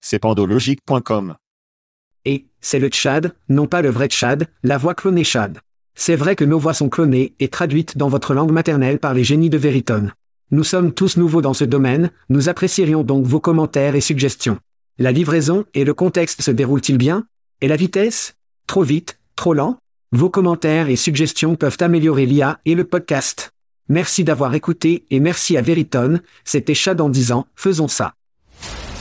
C'est pandologique.com. Et, c'est le Tchad, non pas le vrai Tchad, la voix clonée Chad. C'est vrai que nos voix sont clonées et traduites dans votre langue maternelle par les génies de Veritone. Nous sommes tous nouveaux dans ce domaine, nous apprécierions donc vos commentaires et suggestions. La livraison et le contexte se déroulent-ils bien? Et la vitesse? Trop vite? Trop lent? Vos commentaires et suggestions peuvent améliorer l'IA et le podcast. Merci d'avoir écouté et merci à Veritone, c'était Chad en disant, faisons ça.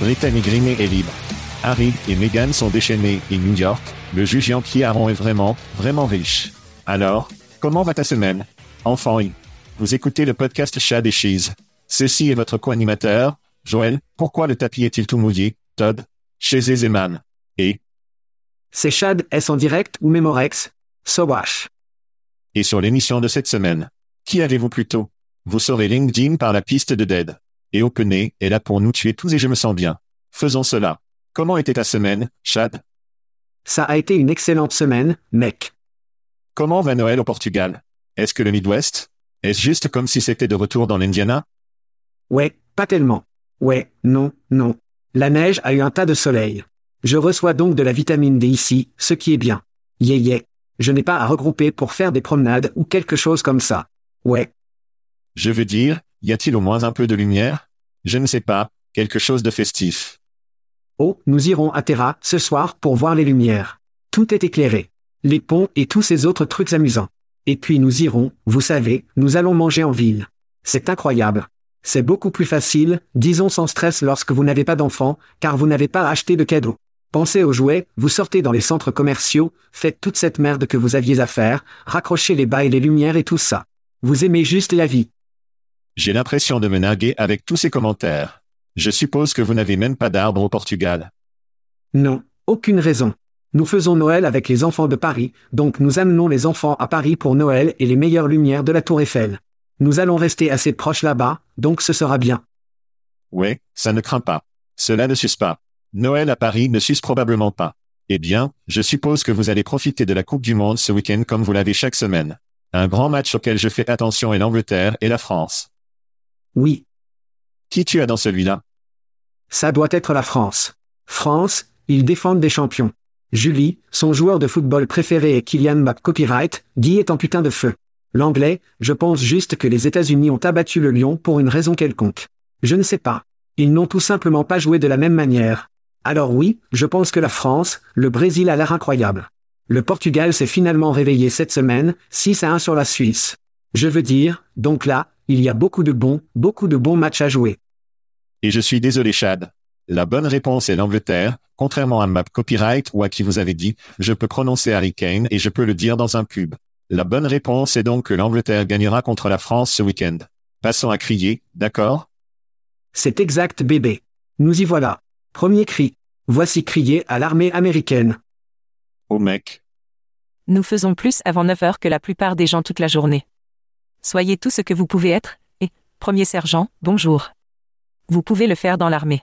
Brittany Greeney est libre. Harry et Meghan sont déchaînés et New York, le juge Yankee Aaron est vraiment, vraiment riche. Alors, comment va ta semaine? Enfant I. Vous écoutez le podcast Chad et Cheese. Ceci est votre co-animateur, Joël. Pourquoi le tapis est-il tout mouillé? Todd. Chez Zeman. Et, C'est Chad S en direct ou Memorex? Sowash. et sur l'émission de cette semaine. Qui avez-vous plutôt? Vous saurez LinkedIn par la piste de Dead. Et Opené est là pour nous tuer tous et je me sens bien. Faisons cela. Comment était ta semaine, Chad? Ça a été une excellente semaine, mec. Comment va Noël au Portugal? Est-ce que le Midwest? Est-ce juste comme si c'était de retour dans l'Indiana? Ouais, pas tellement. Ouais, non, non. La neige a eu un tas de soleil. Je reçois donc de la vitamine D ici, ce qui est bien. Yeah yeah. Je n'ai pas à regrouper pour faire des promenades ou quelque chose comme ça. Ouais. Je veux dire, y a-t-il au moins un peu de lumière? Je ne sais pas, quelque chose de festif. Oh, nous irons à Terra, ce soir, pour voir les lumières. Tout est éclairé. Les ponts et tous ces autres trucs amusants. Et puis nous irons, vous savez, nous allons manger en ville. C'est incroyable. C'est beaucoup plus facile, disons sans stress lorsque vous n'avez pas d'enfants, car vous n'avez pas acheté de cadeaux. Pensez aux jouets, vous sortez dans les centres commerciaux, faites toute cette merde que vous aviez à faire, raccrochez les bas et les lumières et tout ça. Vous aimez juste la vie. J'ai l'impression de me narguer avec tous ces commentaires. Je suppose que vous n'avez même pas d'arbre au Portugal. Non, aucune raison. Nous faisons Noël avec les enfants de Paris, donc nous amenons les enfants à Paris pour Noël et les meilleures lumières de la Tour Eiffel. Nous allons rester assez proches là-bas, donc ce sera bien. Ouais, ça ne craint pas. Cela ne suce pas. Noël à Paris ne suce probablement pas. Eh bien, je suppose que vous allez profiter de la Coupe du Monde ce week-end comme vous l'avez chaque semaine. Un grand match auquel je fais attention est l'Angleterre et la France. Oui, Qui tu as dans celui-là? ça doit être la France. France, ils défendent des champions. Julie, son joueur de football préféré est Kylian McCopyright, Guy est en putain de feu. L'anglais, je pense juste que les États-Unis ont abattu le lion pour une raison quelconque. Je ne sais pas. Ils n'ont tout simplement pas joué de la même manière. Alors oui, je pense que la France, le Brésil a l'air incroyable. Le Portugal s'est finalement réveillé cette semaine, 6 à 1 sur la Suisse. Je veux dire, donc là, il y a beaucoup de bons, beaucoup de bons matchs à jouer. Et je suis désolé Chad. La bonne réponse est l'Angleterre, contrairement à Map Copyright ou à qui vous avez dit, je peux prononcer Harry Kane et je peux le dire dans un pub. La bonne réponse est donc que l'Angleterre gagnera contre la France ce week-end. Passons à crier, d'accord? C'est exact bébé. Nous y voilà. Premier cri. Voici crier à l'armée américaine. Oh mec. Nous faisons plus avant 9 heures que la plupart des gens toute la journée. Soyez tout ce que vous pouvez être, et, premier sergent, bonjour. Vous pouvez le faire dans l'armée.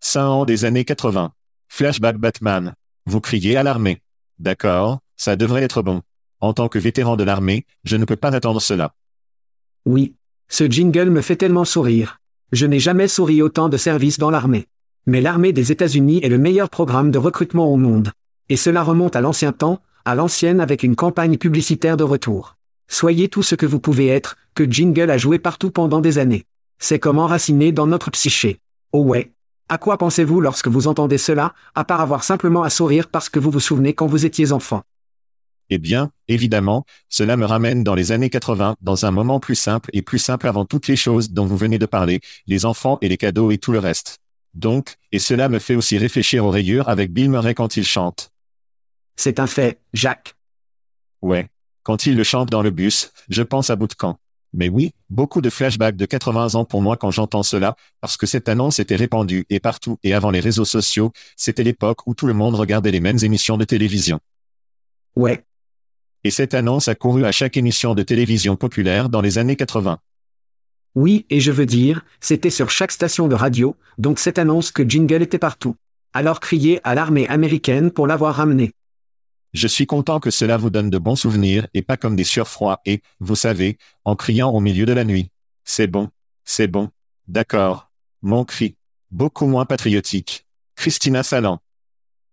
100 ans des années 80. Flashback Batman. Vous criez à l'armée. D'accord, Ça devrait être bon. En tant que vétéran de l'armée, je ne peux pas attendre cela. Oui. Ce jingle me fait tellement sourire. Je n'ai jamais souri autant de service dans l'armée. Mais l'armée des États-Unis est le meilleur programme de recrutement au monde. Et cela remonte à l'ancien temps, à l'ancienne avec une campagne publicitaire de retour. Soyez tout ce que vous pouvez être, que Jingle a joué partout pendant des années. C'est comme enraciné dans notre psyché. Oh ouais. À quoi pensez-vous lorsque vous entendez cela, à part avoir simplement à sourire parce que vous vous souvenez quand vous étiez enfant? Eh bien, évidemment, cela me ramène dans les années 80, dans un moment plus simple et plus simple avant toutes les choses dont vous venez de parler, les enfants et les cadeaux et tout le reste. Donc, et cela me fait aussi réfléchir aux rayures avec Bill Murray quand il chante. C'est un fait, Jacques. Ouais. Quand il le chante dans le bus, je pense à bout de camp. Mais oui, beaucoup de flashbacks de 80 ans pour moi quand j'entends cela, parce que cette annonce était répandue et partout et avant les réseaux sociaux, c'était l'époque où tout le monde regardait les mêmes émissions de télévision. Ouais. Et cette annonce a couru à chaque émission de télévision populaire dans les années 80. Oui, et je veux dire, c'était sur chaque station de radio, donc cette annonce que Jingle était partout. Alors criez à l'armée américaine pour l'avoir ramené. Je suis content que cela vous donne de bons souvenirs et pas comme des surfroids et, vous savez, en criant au milieu de la nuit. C'est bon. C'est bon. D'accord. Mon cri. Beaucoup moins patriotique. Christina Salan.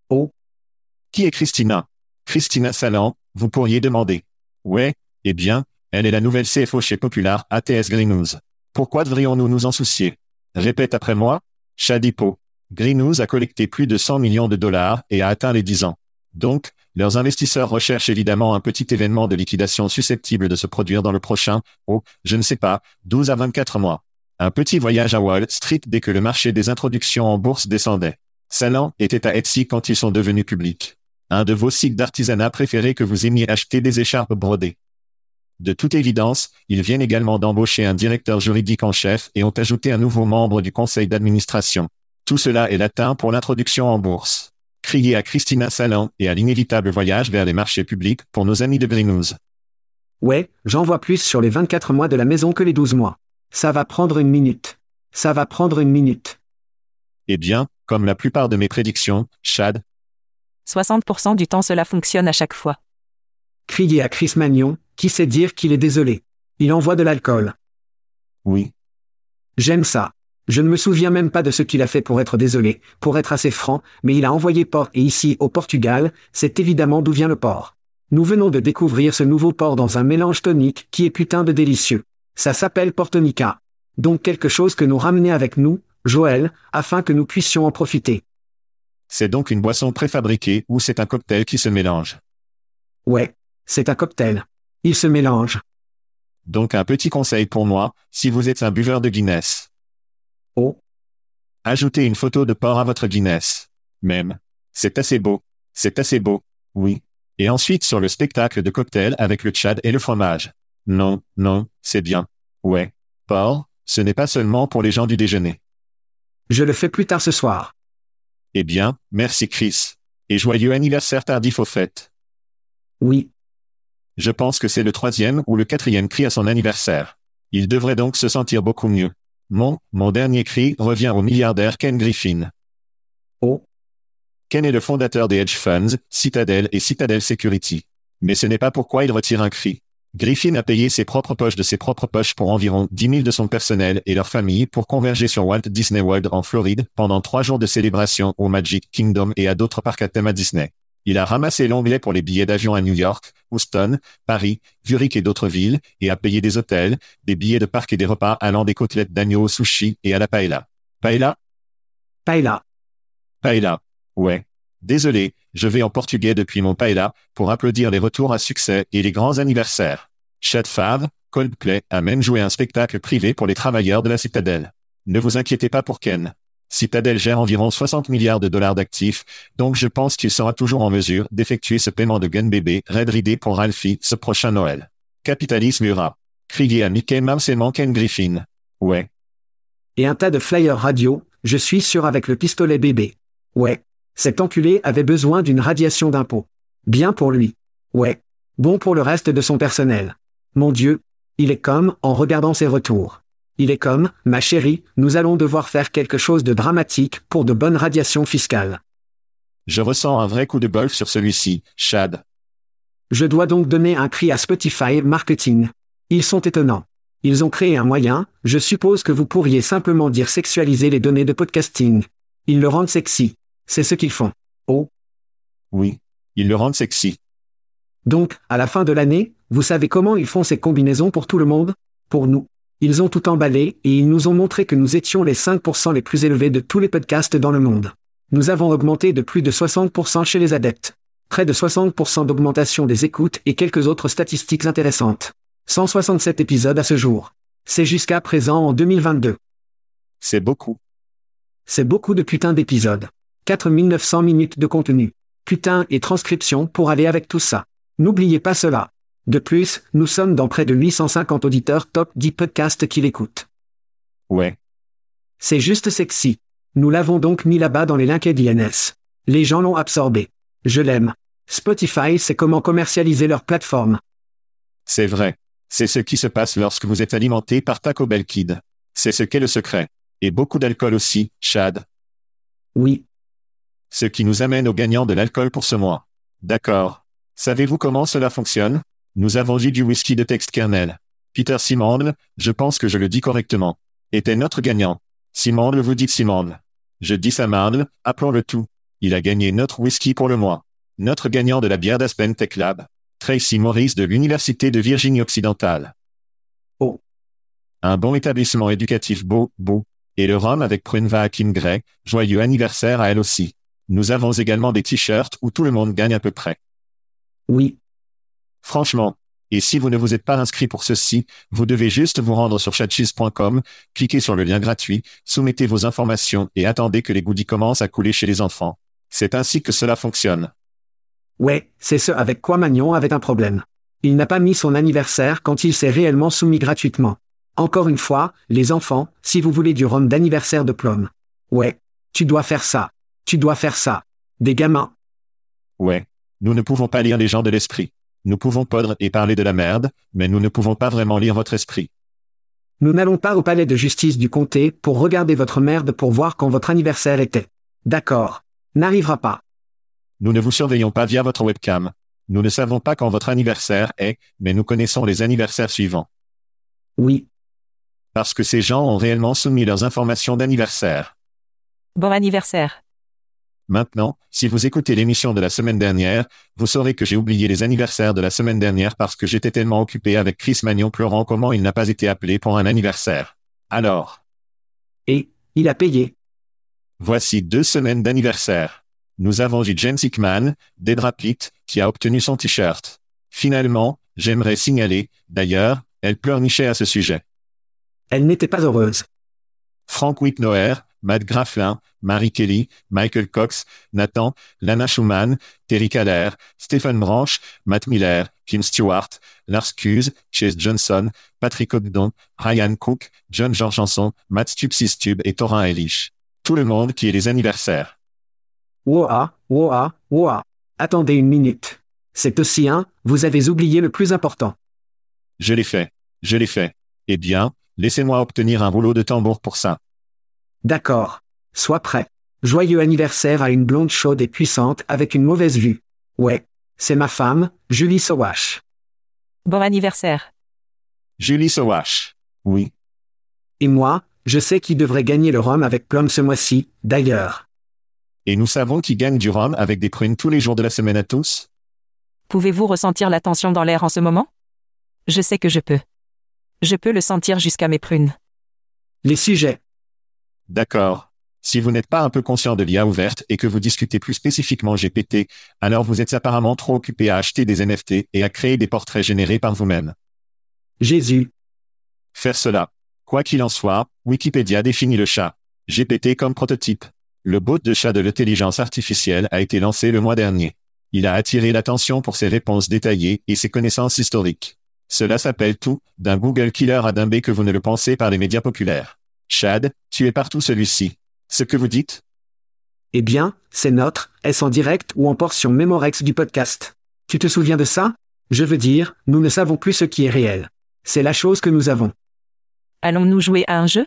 Oh. Qui est Christina? Christina Salan, vous pourriez demander. Ouais, eh bien, elle est la nouvelle CFO chez Popular ATS Green News. Pourquoi devrions-nous nous en soucier? Répète après moi. Chadipo. Green News a collecté plus de 100 millions de dollars et a atteint les 10 ans. Donc, leurs investisseurs recherchent évidemment un petit événement de liquidation susceptible de se produire dans le prochain, oh, je ne sais pas, 12 à 24 mois. Un petit voyage à Wall Street dès que le marché des introductions en bourse descendait. Salan était à Etsy quand ils sont devenus publics. Un de vos sites d'artisanat préférés que vous aimiez acheter des écharpes brodées. De toute évidence, ils viennent également d'embaucher un directeur juridique en chef et ont ajouté un nouveau membre du conseil d'administration. Tout cela est latin pour l'introduction en bourse. Criez à Christina Salan et à l'inévitable voyage vers les marchés publics pour nos amis de Green Ouais, j'en vois plus sur les 24 mois de la maison que les 12 mois. Ça va prendre une minute. Ça va prendre une minute. Eh bien, comme la plupart de mes prédictions, Chad. 60% du temps cela fonctionne à chaque fois. Criez à Chris Magnon, qui sait dire qu'il est désolé. Il envoie de l'alcool. Oui. J'aime ça. Je ne me souviens même pas de ce qu'il a fait pour être désolé, pour être assez franc, mais il a envoyé porc et ici au Portugal, c'est évidemment d'où vient le porc. Nous venons de découvrir ce nouveau porc dans un mélange tonique qui est putain de délicieux. Ça s'appelle Portonica. Donc quelque chose que nous ramener avec nous, Joël, afin que nous puissions en profiter. C'est donc une boisson préfabriquée ou c'est un cocktail qui se mélange? Ouais, c'est un cocktail. Il se mélange. Donc un petit conseil pour moi, si vous êtes un buveur de Guinness. Oh. Ajoutez une photo de porc à votre Guinness. Même. C'est assez beau. C'est assez beau. Oui. Et ensuite sur le spectacle de cocktail avec le tchad et le fromage. Non, non, c'est bien. Ouais. Porc, ce n'est pas seulement pour les gens du déjeuner. Je le fais plus tard ce soir. Eh bien, merci Chris. Et joyeux anniversaire tardif au fait. Oui. Je pense que c'est le troisième ou le quatrième cri à son anniversaire. Il devrait donc se sentir beaucoup mieux. Mon, mon dernier cri revient au milliardaire Ken Griffin. Oh. Ken est le fondateur des hedge funds, Citadel et Citadel Security. Mais ce n'est pas pourquoi il retire un cri. Griffin a payé ses propres poches de ses propres poches pour environ 10 000 de son personnel et leur famille pour converger sur Walt Disney World en Floride pendant trois jours de célébration au Magic Kingdom et à d'autres parcs à thème à Disney. Il a ramassé l'onglet pour les billets d'avion à New York, Houston, Paris, Zurich et d'autres villes, et a payé des hôtels, des billets de parc et des repas allant des côtelettes d'agneau au sushi et à la paella. Paella? Paella. Paella. Ouais. Désolé, je vais en portugais depuis mon paella, pour applaudir les retours à succès et les grands anniversaires. Chad Fave, Coldplay a même joué un spectacle privé pour les travailleurs de la citadelle. Ne vous inquiétez pas pour Ken. Citadel gère environ 60 milliards de dollars d'actifs, donc je pense qu'il sera toujours en mesure d'effectuer ce paiement de gun bébé Red Ridé pour Ralphie ce prochain Noël. Capitalisme Ura. Crier à Mickey Mouse et Ken Griffin. Ouais. Et un tas de flyers radio, je suis sûr avec le pistolet bébé. Ouais. Cet enculé avait besoin d'une radiation d'impôt. Bien pour lui. Ouais. Bon pour le reste de son personnel. Mon Dieu. Il est comme, en regardant ses retours. Il est comme, ma chérie, nous allons devoir faire quelque chose de dramatique pour de bonnes radiations fiscales. Je ressens un vrai coup de bol sur celui-ci, Chad. Je dois donc donner un cri à Spotify Marketing. Ils sont étonnants. Ils ont créé un moyen, je suppose que vous pourriez simplement dire sexualiser les données de podcasting. Ils le rendent sexy. C'est ce qu'ils font. Oh. Oui. Ils le rendent sexy. Donc, à la fin de l'année, vous savez comment ils font ces combinaisons pour tout le monde? Pour nous. Ils ont tout emballé et ils nous ont montré que nous étions les 5% les plus élevés de tous les podcasts dans le monde. Nous avons augmenté de plus de 60% chez les adeptes. Près de 60% d'augmentation des écoutes et quelques autres statistiques intéressantes. 167 épisodes à ce jour. C'est jusqu'à présent en 2022. C'est beaucoup. C'est beaucoup de putain d'épisodes. 4900 minutes de contenu. Putain et transcription pour aller avec tout ça. N'oubliez pas cela. De plus, nous sommes dans près de 850 auditeurs top 10 podcasts qui l'écoutent. Ouais. C'est juste sexy. Nous l'avons donc mis là-bas dans les LinkedIn's. Les gens l'ont absorbé. Je l'aime. Spotify sait comment commercialiser leur plateforme. C'est vrai. C'est ce qui se passe lorsque vous êtes alimenté par Taco Bell Kid. C'est ce qu'est le secret. Et beaucoup d'alcool aussi, Chad. Oui. Ce qui nous amène au gagnant de l'alcool pour ce mois. D'accord. Savez-vous comment cela fonctionne? Nous avons eu du whisky de texte kernel. Peter Simondle, je pense que je le dis correctement, était notre gagnant. Simondle vous dites Simondle. Je dis Samandle, appelons-le tout. Il a gagné notre whisky pour le mois. Notre gagnant de la bière d'Aspen Tech Lab. Tracy Morris de l'Université de Virginie occidentale. Oh. Un bon établissement éducatif beau, beau. Et le rhum avec Prunva Akin Gray, joyeux anniversaire à elle aussi. Nous avons également des t-shirts où tout le monde gagne à peu près. Oui. Franchement. Et si vous ne vous êtes pas inscrit pour ceci, vous devez juste vous rendre sur chatcheese.com, cliquez sur le lien gratuit, soumettez vos informations et attendez que les goodies commencent à couler chez les enfants. C'est ainsi que cela fonctionne. Ouais, c'est ce avec quoi Magnon avait un problème. Il n'a pas mis son anniversaire quand il s'est réellement soumis gratuitement. Encore une fois, les enfants, si vous voulez du rhum d'anniversaire de Plum. Ouais. Tu dois faire ça. Tu dois faire ça. Des gamins. Ouais. Nous ne pouvons pas lire les gens de l'esprit. Nous pouvons podre et parler de la merde, mais nous ne pouvons pas vraiment lire votre esprit. Nous n'allons pas au palais de justice du comté pour regarder votre merde pour voir quand votre anniversaire était. D'accord. N'arrivera pas. Nous ne vous surveillons pas via votre webcam. Nous ne savons pas quand votre anniversaire est, mais nous connaissons les anniversaires suivants. Oui. Parce que ces gens ont réellement soumis leurs informations d'anniversaire. Bon anniversaire. Maintenant, si vous écoutez l'émission de la semaine dernière, vous saurez que j'ai oublié les anniversaires de la semaine dernière parce que j'étais tellement occupé avec Chris Magnon pleurant comment il n'a pas été appelé pour un anniversaire. Alors. Et, il a payé. Voici deux semaines d'anniversaire. Nous avons eu Jen Sickman, Dedra Pitt, qui a obtenu son t-shirt. Finalement, j'aimerais signaler, d'ailleurs, elle pleurnichait à ce sujet. Elle n'était pas heureuse. Frank Whitnoer, Matt Grafflin, Marie Kelly, Michael Cox, Nathan, Lana Schumann, Terry Kaller, Stephen Branch, Matt Miller, Kim Stewart, Lars Cuse, Chase Johnson, Patrick Ogdon, Ryan Cook, John Jorgenson, Matt Stubsistube et Torin Elish. Tout le monde qui est les anniversaires. Woa, woa, woa. Attendez une minute. C'est aussi un, vous avez oublié le plus important. Je l'ai fait. Je l'ai fait. Eh bien, laissez-moi obtenir un rouleau de tambour pour ça. D'accord. Sois prêt. Joyeux anniversaire à une blonde chaude et puissante avec une mauvaise vue. Ouais. C'est ma femme, Julie Sowash. Bon anniversaire. Julie Sowash. Oui. Et moi, je sais qui devrait gagner le rhum avec Plum ce mois-ci, d'ailleurs. Et nous savons qui gagne du rhum avec des prunes tous les jours de la semaine à tous Pouvez-vous ressentir la tension dans l'air en ce moment? Je sais que je peux. Je peux le sentir jusqu'à mes prunes. Les sujets. D'accord. Si vous n'êtes pas un peu conscient de l'IA ouverte et que vous discutez plus spécifiquement GPT, alors vous êtes apparemment trop occupé à acheter des NFT et à créer des portraits générés par vous-même. Jésus. Faire cela. Quoi qu'il en soit, Wikipédia définit le chat. GPT comme prototype. Le bot de chat de l'intelligence artificielle a été lancé le mois dernier. Il a attiré l'attention pour ses réponses détaillées et ses connaissances historiques. Cela s'appelle tout, d'un Google killer à d'un B que vous ne le pensez par les médias populaires. Chad, tu es partout celui-ci. Ce que vous dites? Eh bien, c'est notre, est-ce en direct ou en portion Memorex du podcast. Tu te souviens de ça? Je veux dire, nous ne savons plus ce qui est réel. C'est la chose que nous avons. Allons-nous jouer à un jeu?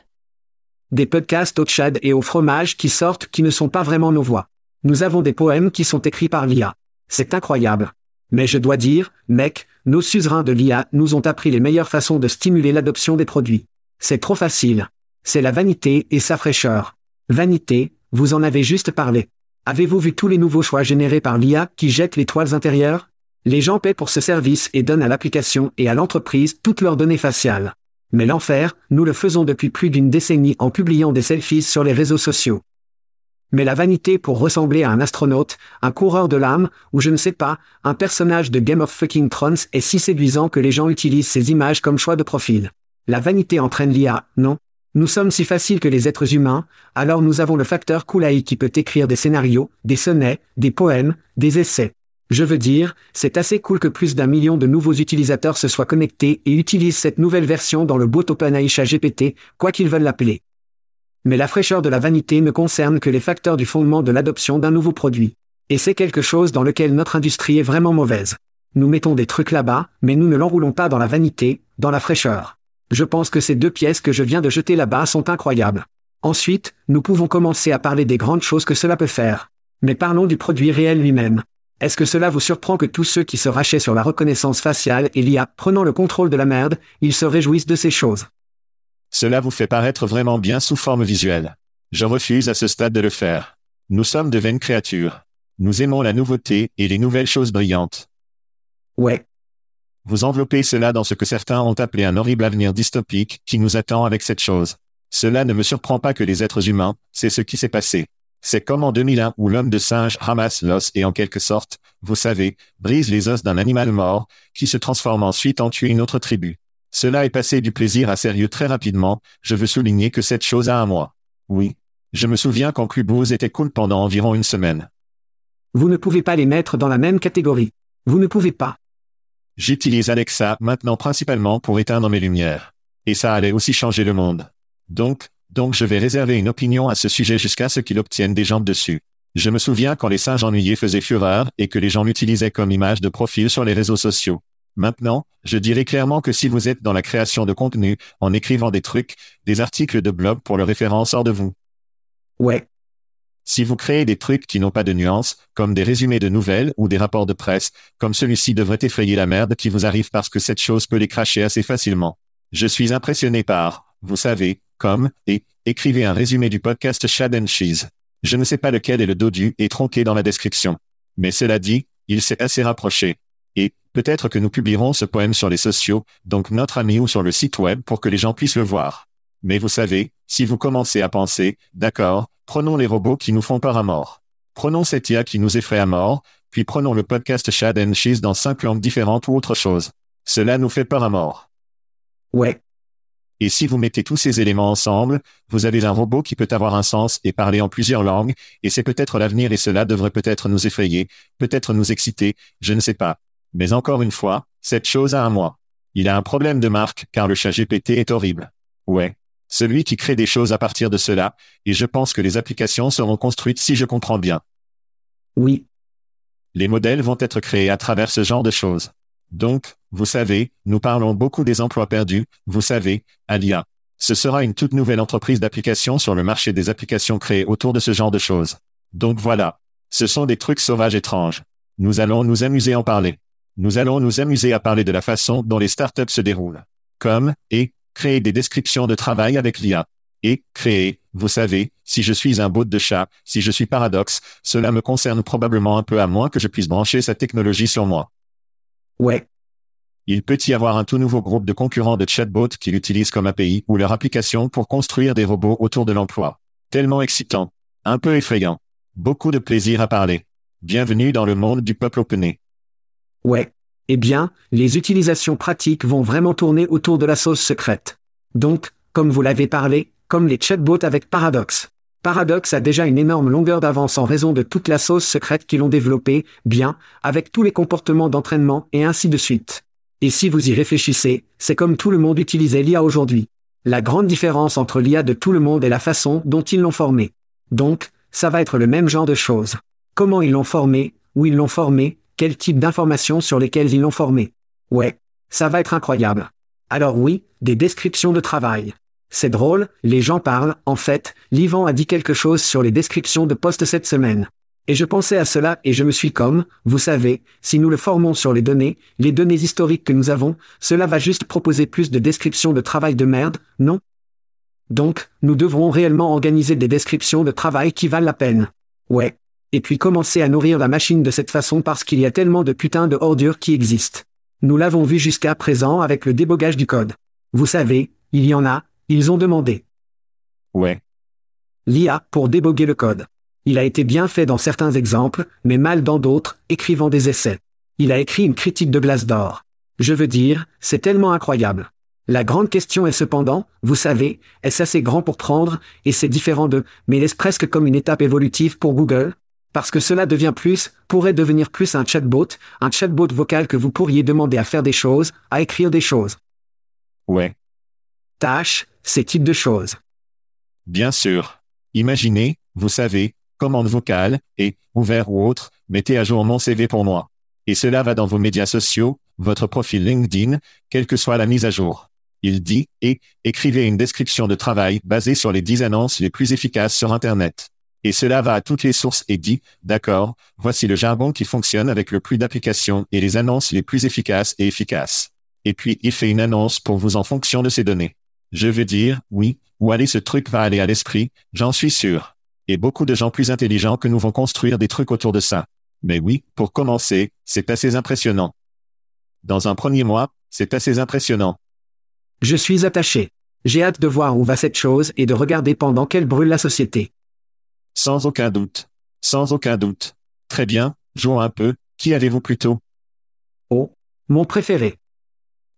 Des podcasts au Tchad et au fromage qui sortent qui ne sont pas vraiment nos voix. Nous avons des poèmes qui sont écrits par l'IA. C'est incroyable. Mais je dois dire, mec, nos suzerains de l'IA nous ont appris les meilleures façons de stimuler l'adoption des produits. C'est trop facile. C'est la vanité et sa fraîcheur. Vanité, vous en avez juste parlé. Avez-vous vu tous les nouveaux choix générés par l'IA qui jettent les toiles intérieures? Les gens paient pour ce service et donnent à l'application et à l'entreprise toutes leurs données faciales. Mais l'enfer, nous le faisons depuis plus d'une décennie en publiant des selfies sur les réseaux sociaux. Mais la vanité pour ressembler à un astronaute, un coureur de l'âme, ou je ne sais pas, un personnage de Game of Fucking Thrones est si séduisant que les gens utilisent ces images comme choix de profil. La vanité entraîne l'IA, non? Nous sommes si faciles que les êtres humains, alors nous avons le facteur Koulaï qui peut écrire des scénarios, des sonnets, des poèmes, des essais. Je veux dire, c'est assez cool que plus d'un million de nouveaux utilisateurs se soient connectés et utilisent cette nouvelle version dans le bot GPT, quoi qu'ils veulent l'appeler. Mais la fraîcheur de la vanité ne concerne que les facteurs du fondement de l'adoption d'un nouveau produit. Et c'est quelque chose dans lequel notre industrie est vraiment mauvaise. Nous mettons des trucs là-bas, mais nous ne l'enroulons pas dans la vanité, dans la fraîcheur. Je pense que ces deux pièces que je viens de jeter là-bas sont incroyables. Ensuite, nous pouvons commencer à parler des grandes choses que cela peut faire. Mais parlons du produit réel lui-même. Est-ce que cela vous surprend que tous ceux qui se rachaient sur la reconnaissance faciale et l'IA prenant le contrôle de la merde, ils se réjouissent de ces choses? Cela vous fait paraître vraiment bien sous forme visuelle. Je refuse à ce stade de le faire. Nous sommes de vaines créatures. Nous aimons la nouveauté et les nouvelles choses brillantes. Ouais. Vous enveloppez cela dans ce que certains ont appelé un horrible avenir dystopique qui nous attend avec cette chose. Cela ne me surprend pas que les êtres humains, c'est ce qui s'est passé. C'est comme en 2001 où l'homme de singe ramasse l'os et en quelque sorte, vous savez, brise les os d'un animal mort, qui se transforme ensuite en tuer une autre tribu. Cela est passé du plaisir à sérieux très rapidement, je veux souligner que cette chose a un mois. Oui. Je me souviens quand Clubhouse était cool pendant environ une semaine. Vous ne pouvez pas les mettre dans la même catégorie. Vous ne pouvez pas. J'utilise Alexa maintenant principalement pour éteindre mes lumières. Et ça allait aussi changer le monde. Donc, donc je vais réserver une opinion à ce sujet jusqu'à ce qu'il obtienne des jambes dessus. Je me souviens quand les singes ennuyés faisaient fureur et que les gens l'utilisaient comme image de profil sur les réseaux sociaux. Maintenant, je dirais clairement que si vous êtes dans la création de contenu, en écrivant des trucs, des articles de blog pour le référence hors de vous. Ouais. Si vous créez des trucs qui n'ont pas de nuances, comme des résumés de nouvelles ou des rapports de presse, comme celui-ci devrait effrayer la merde qui vous arrive parce que cette chose peut les cracher assez facilement. Je suis impressionné par, vous savez, comme, et, écrivez un résumé du podcast Shad Cheese. Je ne sais pas lequel est le dodu et tronqué dans la description. Mais cela dit, il s'est assez rapproché. Et, peut-être que nous publierons ce poème sur les sociaux, donc notre ami ou sur le site web pour que les gens puissent le voir. Mais vous savez, si vous commencez à penser, d'accord, prenons les robots qui nous font peur à mort. Prenons cette IA qui nous effraie à mort, puis prenons le podcast Shad and Cheese dans cinq langues différentes ou autre chose. Cela nous fait peur à mort. Ouais. Et si vous mettez tous ces éléments ensemble, vous avez un robot qui peut avoir un sens et parler en plusieurs langues, et c'est peut-être l'avenir et cela devrait peut-être nous effrayer, peut-être nous exciter, je ne sais pas. Mais encore une fois, cette chose a un moi. Il a un problème de marque car le chat GPT est horrible. Ouais. Celui qui crée des choses à partir de cela, et je pense que les applications seront construites si je comprends bien. Oui. Les modèles vont être créés à travers ce genre de choses. Donc, vous savez, nous parlons beaucoup des emplois perdus, vous savez, à l'IA. Ce sera une toute nouvelle entreprise d'applications sur le marché des applications créées autour de ce genre de choses. Donc voilà. Ce sont des trucs sauvages étranges. Nous allons nous amuser à en parler. Nous allons nous amuser à parler de la façon dont les startups se déroulent. Comme, et, créer des descriptions de travail avec l'IA. Et, créer, vous savez, si je suis un bot de chat, si je suis paradoxe, cela me concerne probablement un peu à moins que je puisse brancher sa technologie sur moi. Ouais. Il peut y avoir un tout nouveau groupe de concurrents de chatbots qui l'utilisent comme API ou leur application pour construire des robots autour de l'emploi. Tellement excitant. Un peu effrayant. Beaucoup de plaisir à parler. Bienvenue dans le monde du peuple opené. Ouais. Eh bien, les utilisations pratiques vont vraiment tourner autour de la sauce secrète. Donc, comme vous l'avez parlé, comme les chatbots avec Paradox. Paradox a déjà une énorme longueur d'avance en raison de toute la sauce secrète qu'ils ont développée, bien, avec tous les comportements d'entraînement et ainsi de suite. Et si vous y réfléchissez, c'est comme tout le monde utilisait l'IA aujourd'hui. La grande différence entre l'IA de tout le monde est la façon dont ils l'ont formé. Donc, ça va être le même genre de choses. Comment ils l'ont formé, où ils l'ont formé, quel type d'informations sur lesquelles ils l'ont formé. Ouais, ça va être incroyable. Alors oui, des descriptions de travail. C'est drôle, les gens parlent, en fait, l'Ivan a dit quelque chose sur les descriptions de postes cette semaine. Et je pensais à cela et je me suis comme, vous savez, si nous le formons sur les données, les données historiques que nous avons, cela va juste proposer plus de descriptions de travail de merde, non? Donc, nous devrons réellement organiser des descriptions de travail qui valent la peine. Ouais. Et puis commencer à nourrir la machine de cette façon parce qu'il y a tellement de putains de ordures qui existent. Nous l'avons vu jusqu'à présent avec le débogage du code. Vous savez, il y en a, ils ont demandé. Ouais. L'IA pour déboguer le code. Il a été bien fait dans certains exemples, mais mal dans d'autres, écrivant des essais. Il a écrit une critique de glace d'or. Je veux dire, c'est tellement incroyable. La grande question est cependant, vous savez, est-ce assez grand pour prendre, et c'est différent de, mais est-ce presque comme une étape évolutive pour Google? Parce que cela devient plus, pourrait devenir plus un chatbot, un chatbot vocal que vous pourriez demander à faire des choses, à écrire des choses. Ouais. Tâches, ces types de choses. Bien sûr. Imaginez, vous savez, commande vocale, et, ouvert ou autre, mettez à jour mon CV pour moi. Et cela va dans vos médias sociaux, votre profil LinkedIn, quelle que soit la mise à jour. Il dit, et, écrivez une description de travail basée sur les 10 annonces les plus efficaces sur Internet. Et cela va à toutes les sources et dit, d'accord, voici le jargon qui fonctionne avec le plus d'applications et les annonces les plus efficaces et efficaces. Et puis il fait une annonce pour vous en fonction de ces données. Je veux dire, oui, où aller ce truc va aller à l'esprit, j'en suis sûr et beaucoup de gens plus intelligents que nous vont construire des trucs autour de ça. Mais oui, pour commencer, c'est assez impressionnant. Dans un premier mois, c'est assez impressionnant. Je suis attaché. J'ai hâte de voir où va cette chose et de regarder pendant qu'elle brûle la société. Sans aucun doute. Sans aucun doute. Très bien, jouons un peu. Qui avez-vous plutôt? Oh, mon préféré.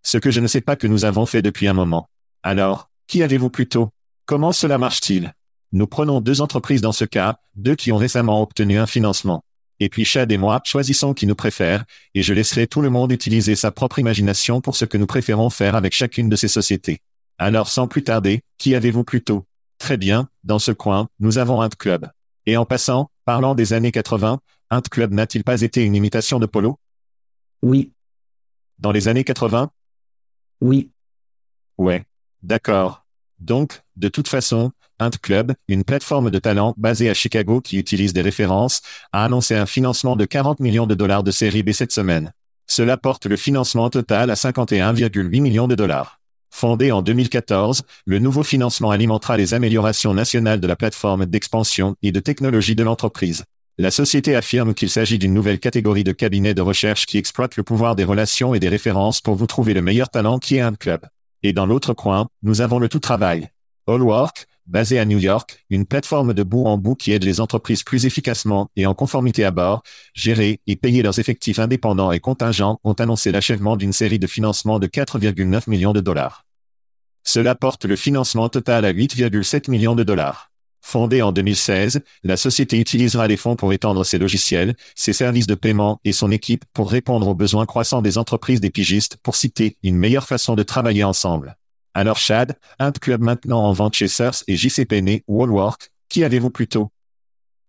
Ce que je ne sais pas que nous avons fait depuis un moment. Alors, qui avez-vous plutôt? Comment cela marche-t-il? Nous prenons deux entreprises dans ce cas, deux qui ont récemment obtenu un financement. Et puis Chad et moi choisissons qui nous préfère, et je laisserai tout le monde utiliser sa propre imagination pour ce que nous préférons faire avec chacune de ces sociétés. Alors sans plus tarder, qui avez-vous plutôt? Très bien, dans ce coin, nous avons Hunt Club. Et en passant, parlant des années 80, Hunt Club n'a-t-il pas été une imitation de Polo? Oui. Dans les années 80 Oui. Ouais. D'accord. Donc, de toute façon, Hunt Club, une plateforme de talent basée à Chicago qui utilise des références, a annoncé un financement de 40 millions de dollars de série B cette semaine. Cela porte le financement total à 51,8 millions de dollars. Fondé en 2014, le nouveau financement alimentera les améliorations nationales de la plateforme d'expansion et de technologie de l'entreprise. La société affirme qu'il s'agit d'une nouvelle catégorie de cabinets de recherche qui exploite le pouvoir des relations et des références pour vous trouver le meilleur talent qui est un club. Et dans l'autre coin, nous avons le tout travail. Allwork, basé à New York, une plateforme de bout en bout qui aide les entreprises plus efficacement et en conformité à bord, gérer et payer leurs effectifs indépendants et contingents, ont annoncé l'achèvement d'une série de financements de 4,9 millions de dollars. Cela porte le financement total à 8,7 millions de dollars. Fondée en 2016, la société utilisera les fonds pour étendre ses logiciels, ses services de paiement et son équipe pour répondre aux besoins croissants des entreprises des pigistes pour citer une meilleure façon de travailler ensemble. Alors Chad, un club maintenant en vente chez Sears et JC Penney ou Allwork, qui avez-vous plutôt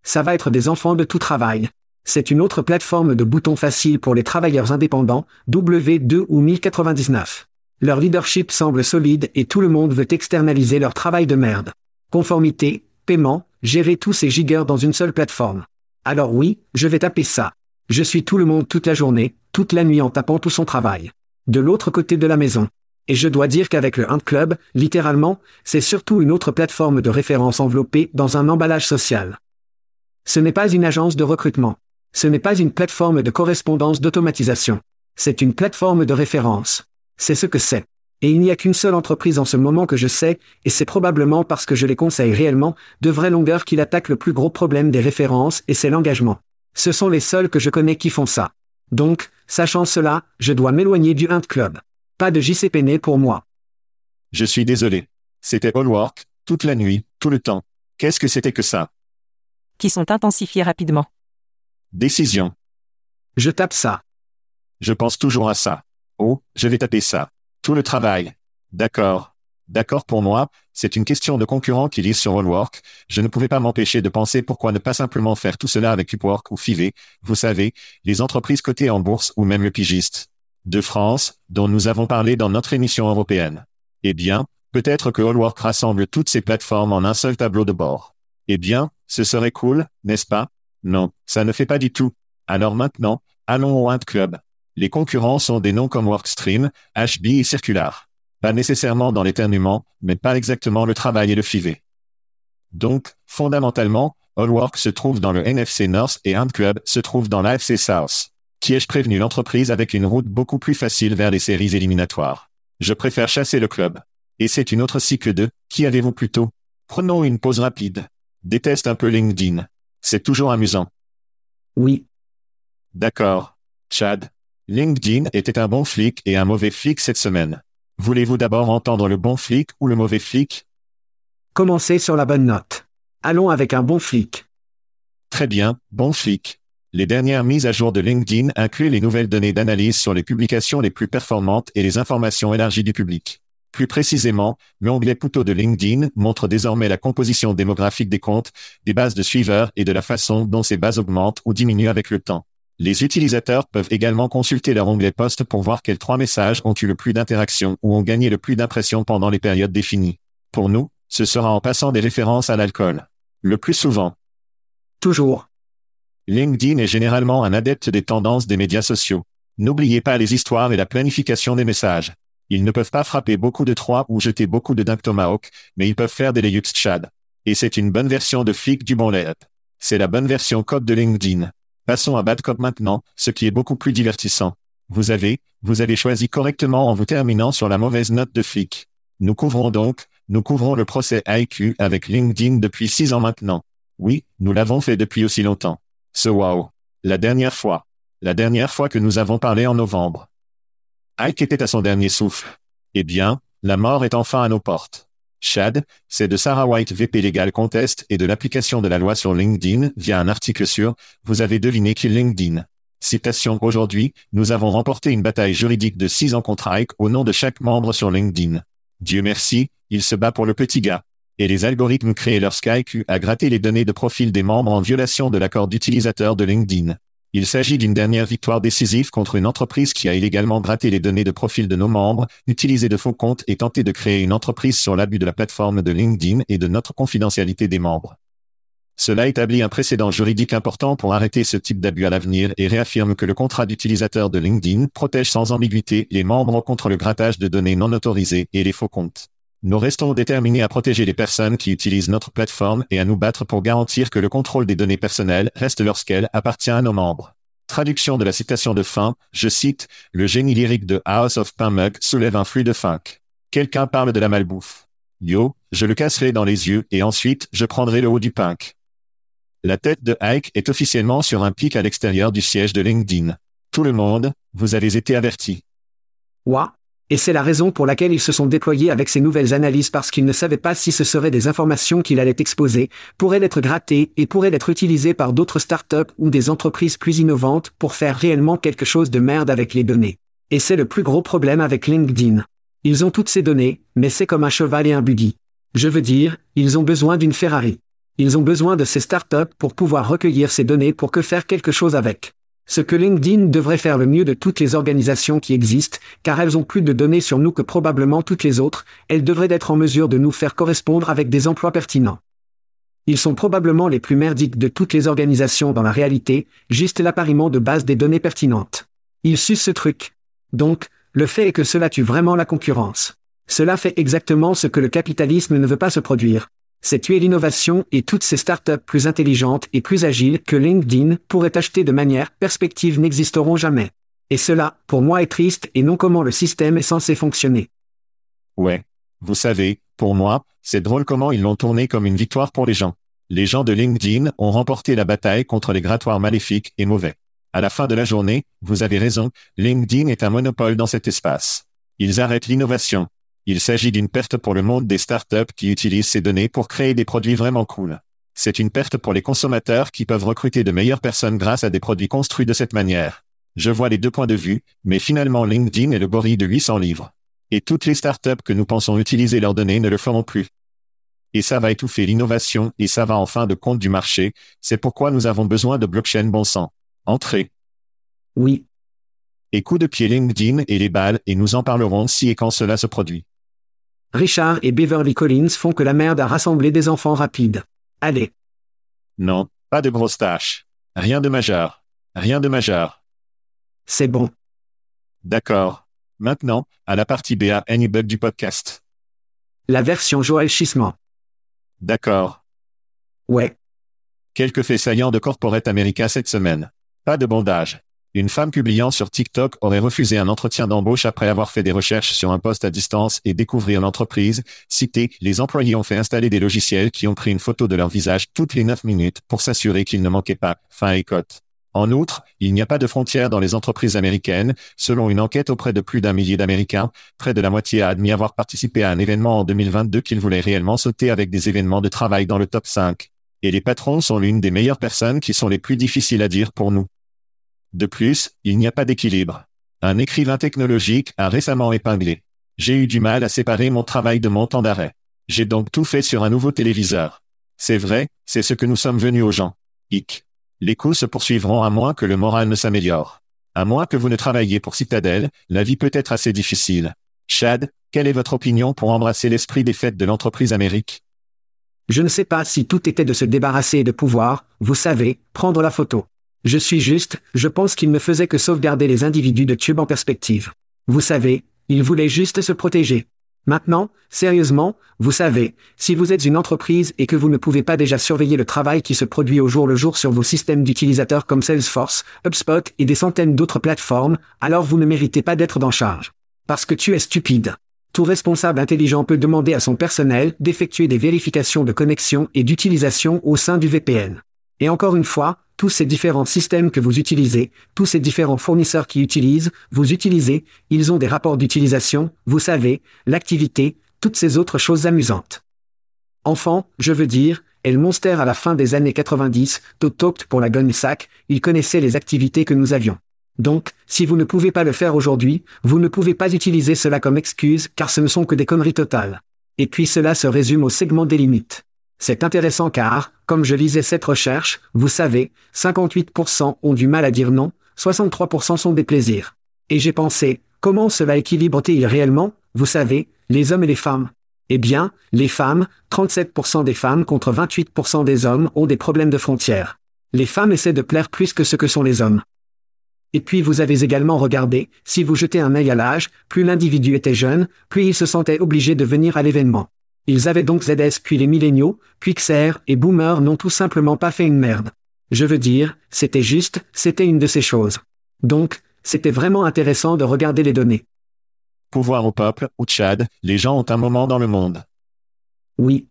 Ça va être des enfants de tout travail. C'est une autre plateforme de boutons faciles pour les travailleurs indépendants, W2 ou 1099. Leur leadership semble solide et tout le monde veut externaliser leur travail de merde. Conformité, paiement, gérer tous ces gigas dans une seule plateforme. Alors oui, je vais taper ça. Je suis tout le monde toute la journée, toute la nuit en tapant tout son travail. De l'autre côté de la maison. Et je dois dire qu'avec le Hunt Club, littéralement, c'est surtout une autre plateforme de référence enveloppée dans un emballage social. Ce n'est pas une agence de recrutement. Ce n'est pas une plateforme de correspondance d'automatisation. C'est une plateforme de référence. C'est ce que c'est. Et il n'y a qu'une seule entreprise en ce moment que je sais, et c'est probablement parce que je les conseille réellement, de vraie longueur qu'il attaque le plus gros problème des références et c'est l'engagement. Ce sont les seuls que je connais qui font ça. Donc, sachant cela, je dois m'éloigner du Hunt Club. Pas de JCPenney pour moi. Je suis désolé. C'était all work, toute la nuit, tout le temps. Qu'est-ce que c'était que ça? Qui sont intensifiés rapidement. Décision. Je tape ça. Je pense toujours à ça. Oh, je vais taper ça. Tout le travail. D'accord. D'accord pour moi, c'est une question de concurrents qui lisent sur Allwork. Je ne pouvais pas m'empêcher de penser pourquoi ne pas simplement faire tout cela avec Upwork ou Fiverr, vous savez, les entreprises cotées en bourse ou même le pigiste de France, dont nous avons parlé dans notre émission européenne. Eh bien, peut-être que Allwork rassemble toutes ces plateformes en un seul tableau de bord. Eh bien, ce serait cool, n'est-ce pas? Non, ça ne fait pas du tout. Alors maintenant, allons au Hunt Club. Les concurrents sont des noms comme Workstream, HB et Circular. Pas nécessairement dans l'éternuement, mais pas exactement le travail et le FIV. Donc, fondamentalement, Allwork se trouve dans le NFC North et Hunt Club se trouve dans l'AFC South. Qui ai-je prévenu l'entreprise avec une route beaucoup plus facile vers les séries éliminatoires? Je préfère chasser le club. Et c'est une autre cycle de qui avez-vous plutôt? Prenons une pause rapide. Déteste un peu LinkedIn. C'est toujours amusant. Oui. D'accord. Chad. LinkedIn était un bon flic et un mauvais flic cette semaine. Voulez-vous d'abord entendre le bon flic ou le mauvais flic? Commencez sur la bonne note. Allons avec un bon flic. Très bien, bon flic. Les dernières mises à jour de LinkedIn incluent les nouvelles données d'analyse sur les publications les plus performantes et les informations élargies du public. Plus précisément, l'onglet Pouto de LinkedIn montre désormais la composition démographique des comptes, des bases de suiveurs et de la façon dont ces bases augmentent ou diminuent avec le temps. Les utilisateurs peuvent également consulter leur onglet Post pour voir quels trois messages ont eu le plus d'interactions ou ont gagné le plus d'impressions pendant les périodes définies. Pour nous, ce sera en passant des références à l'alcool. Le plus souvent. Toujours. LinkedIn est généralement un adepte des tendances des médias sociaux. N'oubliez pas les histoires et la planification des messages. Ils ne peuvent pas frapper beaucoup de trois ou jeter beaucoup de tomahawk, mais ils peuvent faire des layups chad. Et c'est une bonne version de flic du bon layup. C'est la bonne version code de LinkedIn. Passons à Bad Cop maintenant, ce qui est beaucoup plus divertissant. Vous avez, vous avez choisi correctement en vous terminant sur la mauvaise note de flic. Nous couvrons donc, nous couvrons le procès IQ avec LinkedIn depuis six ans maintenant. Oui, nous l'avons fait depuis aussi longtemps. Ce wow. La dernière fois. La dernière fois que nous avons parlé en novembre. Ike était à son dernier souffle. Eh bien, la mort est enfin à nos portes. Chad, c'est de Sarah White VP Legal Contest et de l'application de la loi sur LinkedIn via un article sur Vous avez deviné qui LinkedIn. Citation Aujourd'hui, nous avons remporté une bataille juridique de six ans contre Ike au nom de chaque membre sur LinkedIn. Dieu merci, il se bat pour le petit gars. Et les algorithmes créés lorsqu'IQ a gratté les données de profil des membres en violation de l'accord d'utilisateur de LinkedIn. Il s'agit d'une dernière victoire décisive contre une entreprise qui a illégalement gratté les données de profil de nos membres, utilisé de faux comptes et tenté de créer une entreprise sur l'abus de la plateforme de LinkedIn et de notre confidentialité des membres. Cela établit un précédent juridique important pour arrêter ce type d'abus à l'avenir et réaffirme que le contrat d'utilisateur de LinkedIn protège sans ambiguïté les membres contre le grattage de données non autorisées et les faux comptes. Nous restons déterminés à protéger les personnes qui utilisent notre plateforme et à nous battre pour garantir que le contrôle des données personnelles reste lorsqu'elle appartient à nos membres. Traduction de la citation de fin, je cite, le génie lyrique de House of Mug soulève un flux de funk. Quelqu'un parle de la malbouffe. Yo, je le casserai dans les yeux et ensuite je prendrai le haut du punk. La tête de Ike est officiellement sur un pic à l'extérieur du siège de LinkedIn. Tout le monde, vous avez été averti. Et c'est la raison pour laquelle ils se sont déployés avec ces nouvelles analyses parce qu'ils ne savaient pas si ce seraient des informations qu'il allait exposer, pourraient être grattées et pourraient être utilisées par d'autres startups ou des entreprises plus innovantes pour faire réellement quelque chose de merde avec les données. Et c'est le plus gros problème avec LinkedIn. Ils ont toutes ces données, mais c'est comme un cheval et un buggy. Je veux dire, ils ont besoin d'une Ferrari. Ils ont besoin de ces startups pour pouvoir recueillir ces données pour que faire quelque chose avec. Ce que LinkedIn devrait faire le mieux de toutes les organisations qui existent, car elles ont plus de données sur nous que probablement toutes les autres, elles devraient être en mesure de nous faire correspondre avec des emplois pertinents. Ils sont probablement les plus merdiques de toutes les organisations dans la réalité, juste l'appariement de base des données pertinentes. Ils sucent ce truc. Donc, le fait est que cela tue vraiment la concurrence. Cela fait exactement ce que le capitalisme ne veut pas se produire c'est tuer l'innovation et toutes ces startups plus intelligentes et plus agiles que LinkedIn pourrait acheter de manière perspective n'existeront jamais. Et cela, pour moi, est triste et non comment le système est censé fonctionner. Ouais. Vous savez, pour moi, c'est drôle comment ils l'ont tourné comme une victoire pour les gens. Les gens de LinkedIn ont remporté la bataille contre les grattoirs maléfiques et mauvais. À la fin de la journée, vous avez raison, LinkedIn est un monopole dans cet espace. Ils arrêtent l'innovation, il s'agit d'une perte pour le monde des startups qui utilisent ces données pour créer des produits vraiment cool. C'est une perte pour les consommateurs qui peuvent recruter de meilleures personnes grâce à des produits construits de cette manière. Je vois les deux points de vue, mais finalement LinkedIn est le gorille de 800 livres. Et toutes les startups que nous pensons utiliser leurs données ne le feront plus. Et ça va étouffer l'innovation et ça va en fin de compte du marché, c'est pourquoi nous avons besoin de blockchain bon sang. Entrez. Oui. Et coup de pied LinkedIn et les balles et nous en parlerons si et quand cela se produit. Richard et Beverly Collins font que la merde a rassemblé des enfants rapides. Allez. Non, pas de grosses tâches. Rien de majeur. Rien de majeur. C'est bon. D'accord. Maintenant, à la partie BA Bug du podcast. La version Joël Chissement. D'accord. Ouais. Quelques faits saillants de Corporate America cette semaine. Pas de bondage. Une femme publiant sur TikTok aurait refusé un entretien d'embauche après avoir fait des recherches sur un poste à distance et découvrir l'entreprise. Cité, les employés ont fait installer des logiciels qui ont pris une photo de leur visage toutes les 9 minutes pour s'assurer qu'ils ne manquaient pas. Fin et cote. En outre, il n'y a pas de frontières dans les entreprises américaines. Selon une enquête auprès de plus d'un millier d'Américains, près de la moitié a admis avoir participé à un événement en 2022 qu'ils voulaient réellement sauter avec des événements de travail dans le top 5. Et les patrons sont l'une des meilleures personnes qui sont les plus difficiles à dire pour nous. De plus, il n'y a pas d'équilibre. Un écrivain technologique a récemment épinglé. J'ai eu du mal à séparer mon travail de mon temps d'arrêt. J'ai donc tout fait sur un nouveau téléviseur. C'est vrai, c'est ce que nous sommes venus aux gens. Hic. Les coups se poursuivront à moins que le moral ne s'améliore. À moins que vous ne travailliez pour Citadel, la vie peut être assez difficile. Chad, quelle est votre opinion pour embrasser l'esprit des fêtes de l'entreprise Amérique? Je ne sais pas si tout était de se débarrasser de pouvoir, vous savez, prendre la photo. Je suis juste, je pense qu'il ne faisait que sauvegarder les individus de Tube en perspective. Vous savez, il voulait juste se protéger. Maintenant, sérieusement, vous savez, si vous êtes une entreprise et que vous ne pouvez pas déjà surveiller le travail qui se produit au jour le jour sur vos systèmes d'utilisateurs comme Salesforce, HubSpot et des centaines d'autres plateformes, alors vous ne méritez pas d'être dans charge. Parce que tu es stupide. Tout responsable intelligent peut demander à son personnel d'effectuer des vérifications de connexion et d'utilisation au sein du VPN. Et encore une fois, tous ces différents systèmes que vous utilisez, tous ces différents fournisseurs qui utilisent, vous utilisez, ils ont des rapports d'utilisation, vous savez, l'activité, toutes ces autres choses amusantes. Enfant, je veux dire, El Monster à la fin des années 90, Totopt pour la Gunsack, il connaissait les activités que nous avions. Donc, si vous ne pouvez pas le faire aujourd'hui, vous ne pouvez pas utiliser cela comme excuse car ce ne sont que des conneries totales. Et puis cela se résume au segment des limites. C'est intéressant car, comme je lisais cette recherche, vous savez, 58% ont du mal à dire non, 63% sont des plaisirs. Et j'ai pensé, comment cela équilibre-t-il réellement, vous savez, les hommes et les femmes? Eh bien, les femmes, 37% des femmes contre 28% des hommes ont des problèmes de frontières. Les femmes essaient de plaire plus que ce que sont les hommes. Et puis vous avez également regardé, si vous jetez un œil à l'âge, plus l'individu était jeune, plus il se sentait obligé de venir à l'événement. Ils avaient donc ZS puis les milléniaux, Quixer et Boomer n'ont tout simplement pas fait une merde. Je veux dire, c'était juste, c'était une de ces choses. Donc, c'était vraiment intéressant de regarder les données. Pouvoir au peuple, ou Tchad, les gens ont un moment dans le monde. Oui.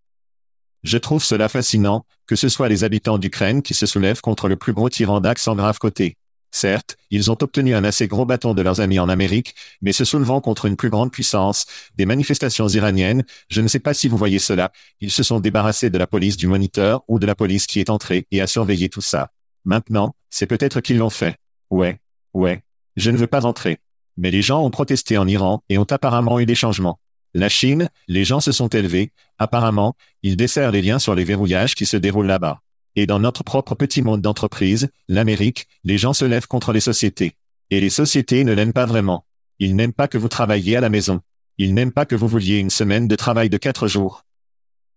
Je trouve cela fascinant, que ce soit les habitants d'Ukraine qui se soulèvent contre le plus gros tyran d'axe en grave côté. Certes, ils ont obtenu un assez gros bâton de leurs amis en Amérique, mais se soulevant contre une plus grande puissance, des manifestations iraniennes, je ne sais pas si vous voyez cela, ils se sont débarrassés de la police du moniteur ou de la police qui est entrée et a surveillé tout ça. Maintenant, c'est peut-être qu'ils l'ont fait. Ouais, ouais, je ne veux pas entrer. Mais les gens ont protesté en Iran et ont apparemment eu des changements. La Chine, les gens se sont élevés, apparemment, ils desserrent les liens sur les verrouillages qui se déroulent là-bas. Et dans notre propre petit monde d'entreprise, l'Amérique, les gens se lèvent contre les sociétés. Et les sociétés ne l'aiment pas vraiment. Ils n'aiment pas que vous travailliez à la maison. Ils n'aiment pas que vous vouliez une semaine de travail de quatre jours.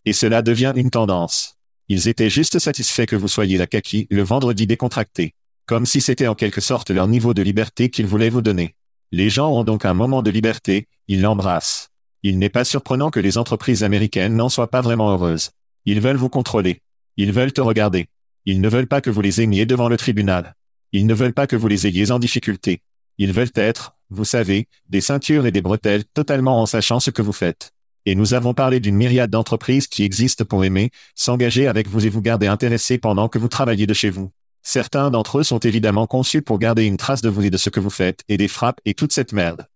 Et cela devient une tendance. Ils étaient juste satisfaits que vous soyez la kaki le vendredi décontracté. Comme si c'était en quelque sorte leur niveau de liberté qu'ils voulaient vous donner. Les gens ont donc un moment de liberté, ils l'embrassent. Il n'est pas surprenant que les entreprises américaines n'en soient pas vraiment heureuses. Ils veulent vous contrôler. Ils veulent te regarder. Ils ne veulent pas que vous les aimiez devant le tribunal. Ils ne veulent pas que vous les ayez en difficulté. Ils veulent être, vous savez, des ceintures et des bretelles totalement en sachant ce que vous faites. Et nous avons parlé d'une myriade d'entreprises qui existent pour aimer, s'engager avec vous et vous garder intéressé pendant que vous travaillez de chez vous. Certains d'entre eux sont évidemment conçus pour garder une trace de vous et de ce que vous faites et des frappes et toute cette merde.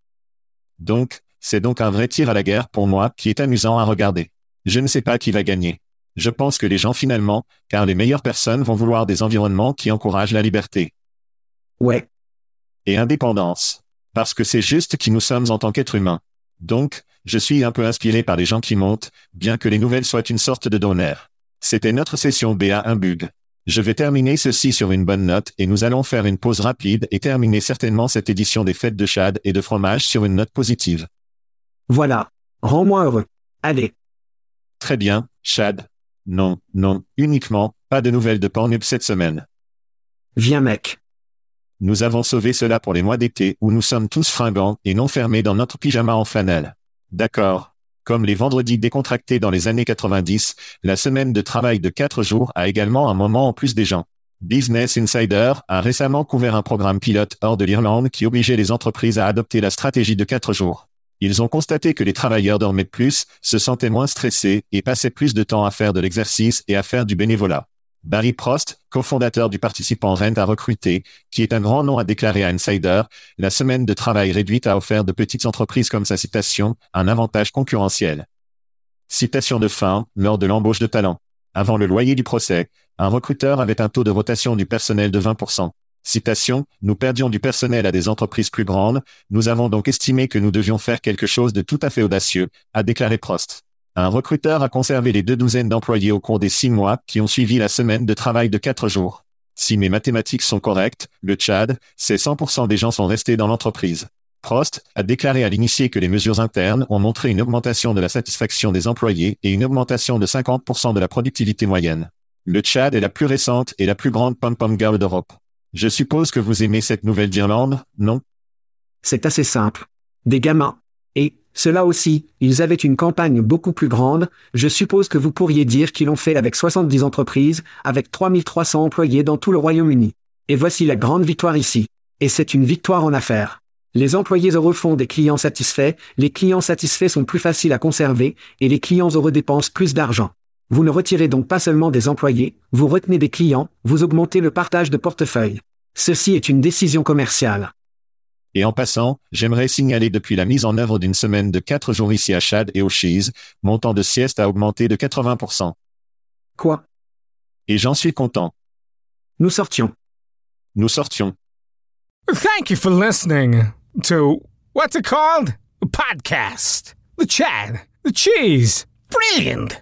Donc, c'est donc un vrai tir à la guerre pour moi qui est amusant à regarder. Je ne sais pas qui va gagner. Je pense que les gens finalement, car les meilleures personnes vont vouloir des environnements qui encouragent la liberté. Ouais. Et indépendance. Parce que c'est juste qui nous sommes en tant qu'êtres humains. Donc, je suis un peu inspiré par les gens qui montent, bien que les nouvelles soient une sorte de donner. C'était notre session BA un bug. Je vais terminer ceci sur une bonne note et nous allons faire une pause rapide et terminer certainement cette édition des fêtes de Chad et de fromage sur une note positive. Voilà. Rends-moi heureux. Allez. Très bien, Chad. Non, non, uniquement, pas de nouvelles de Pornhub cette semaine. Viens mec. Nous avons sauvé cela pour les mois d'été où nous sommes tous fringants et non fermés dans notre pyjama en flanelle. D'accord. Comme les vendredis décontractés dans les années 90, la semaine de travail de 4 jours a également un moment en plus des gens. Business Insider a récemment couvert un programme pilote hors de l'Irlande qui obligeait les entreprises à adopter la stratégie de 4 jours. Ils ont constaté que les travailleurs dormaient plus, se sentaient moins stressés et passaient plus de temps à faire de l'exercice et à faire du bénévolat. Barry Prost, cofondateur du participant Rent a recruté, qui est un grand nom à déclarer à Insider, la semaine de travail réduite a offert de petites entreprises comme sa citation, un avantage concurrentiel. Citation de fin, lors de l'embauche de talent. Avant le loyer du procès, un recruteur avait un taux de rotation du personnel de 20%. Citation, nous perdions du personnel à des entreprises plus grandes, nous avons donc estimé que nous devions faire quelque chose de tout à fait audacieux, a déclaré Prost. Un recruteur a conservé les deux douzaines d'employés au cours des six mois qui ont suivi la semaine de travail de quatre jours. Si mes mathématiques sont correctes, le Tchad, c'est 100% des gens sont restés dans l'entreprise. Prost a déclaré à l'initié que les mesures internes ont montré une augmentation de la satisfaction des employés et une augmentation de 50% de la productivité moyenne. Le Tchad est la plus récente et la plus grande pom-pom girl d'Europe. Je suppose que vous aimez cette nouvelle d'Irlande, non? C'est assez simple. Des gamins. Et, cela aussi, ils avaient une campagne beaucoup plus grande, je suppose que vous pourriez dire qu'ils l'ont fait avec 70 entreprises, avec 3300 employés dans tout le Royaume-Uni. Et voici la grande victoire ici. Et c'est une victoire en affaires. Les employés heureux font des clients satisfaits, les clients satisfaits sont plus faciles à conserver, et les clients heureux dépensent plus d'argent. Vous ne retirez donc pas seulement des employés, vous retenez des clients, vous augmentez le partage de portefeuille. Ceci est une décision commerciale. Et en passant, j'aimerais signaler depuis la mise en œuvre d'une semaine de quatre jours ici à Chad et au Cheese, mon temps de sieste a augmenté de 80%. Quoi? Et j'en suis content. Nous sortions. Nous sortions. Thank you for listening to what's it called? A podcast. The Chad. The Cheese. Brilliant.